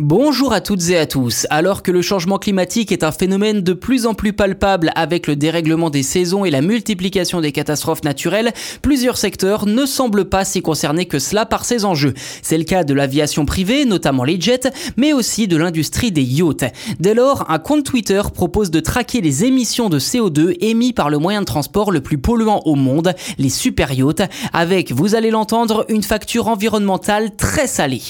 Bonjour à toutes et à tous. Alors que le changement climatique est un phénomène de plus en plus palpable avec le dérèglement des saisons et la multiplication des catastrophes naturelles, plusieurs secteurs ne semblent pas si concernés que cela par ces enjeux. C'est le cas de l'aviation privée, notamment les jets, mais aussi de l'industrie des yachts. Dès lors, un compte Twitter propose de traquer les émissions de CO2 émis par le moyen de transport le plus polluant au monde, les super yachts, avec, vous allez l'entendre, une facture environnementale très salée.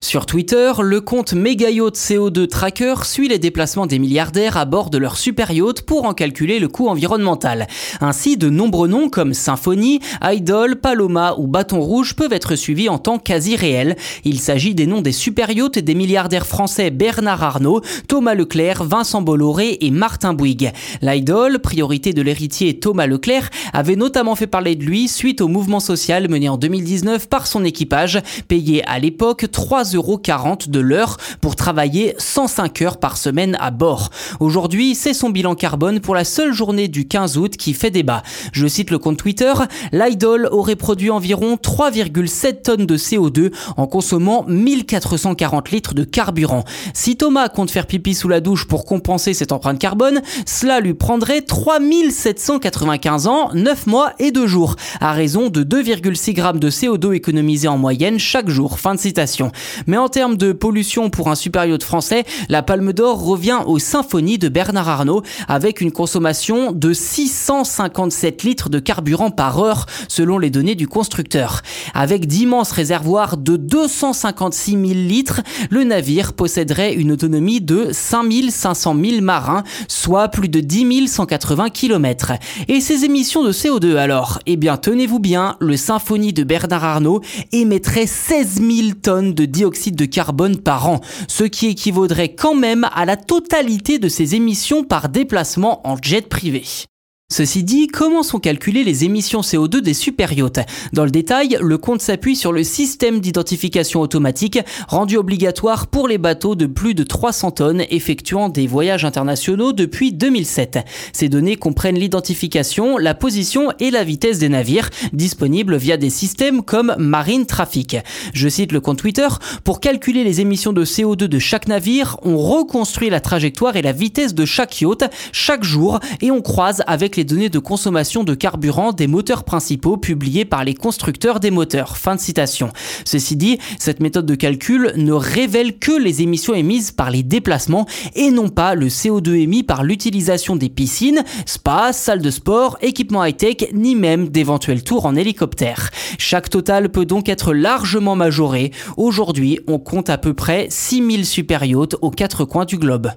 Sur Twitter, le compte Megayacht CO2 Tracker suit les déplacements des milliardaires à bord de leur super yacht pour en calculer le coût environnemental. Ainsi, de nombreux noms comme Symphony, Idol, Paloma ou Bâton Rouge peuvent être suivis en temps quasi réel. Il s'agit des noms des super yachts des milliardaires français Bernard Arnault, Thomas Leclerc, Vincent Bolloré et Martin Bouygues. L'Idol, priorité de l'héritier Thomas Leclerc, avait notamment fait parler de lui suite au mouvement social mené en 2019 par son équipage, payé à l'époque 3 3,40€ de l'heure pour travailler 105 heures par semaine à bord. Aujourd'hui, c'est son bilan carbone pour la seule journée du 15 août qui fait débat. Je cite le compte Twitter, l'Idol aurait produit environ 3,7 tonnes de CO2 en consommant 1440 litres de carburant. Si Thomas compte faire pipi sous la douche pour compenser cette empreinte carbone, cela lui prendrait 3795 ans, 9 mois et 2 jours, à raison de 2,6 grammes de CO2 économisés en moyenne chaque jour. Fin de citation. Mais en termes de pollution pour un super yacht français, la Palme d'Or revient aux symphonies de Bernard Arnault avec une consommation de 657 litres de carburant par heure selon les données du constructeur. Avec d'immenses réservoirs de 256 000 litres, le navire posséderait une autonomie de 5500 000 marins, soit plus de 10 180 km. Et ces émissions de CO2 alors? Eh bien tenez-vous bien, le Symphonie de Bernard Arnault émettrait 16 000 tonnes de dioxyde de carbone par an, ce qui équivaudrait quand même à la totalité de ses émissions par déplacement en jet privé. Ceci dit, comment sont calculées les émissions CO2 des super yachts Dans le détail, le compte s'appuie sur le système d'identification automatique rendu obligatoire pour les bateaux de plus de 300 tonnes effectuant des voyages internationaux depuis 2007. Ces données comprennent l'identification, la position et la vitesse des navires, disponibles via des systèmes comme Marine Traffic. Je cite le compte Twitter, pour calculer les émissions de CO2 de chaque navire, on reconstruit la trajectoire et la vitesse de chaque yacht chaque jour et on croise avec les données de consommation de carburant des moteurs principaux publiés par les constructeurs des moteurs. Fin de citation. Ceci dit, cette méthode de calcul ne révèle que les émissions émises par les déplacements et non pas le CO2 émis par l'utilisation des piscines, spas, salles de sport, équipements high-tech, ni même d'éventuels tours en hélicoptère. Chaque total peut donc être largement majoré. Aujourd'hui, on compte à peu près 6000 super yachts aux quatre coins du globe.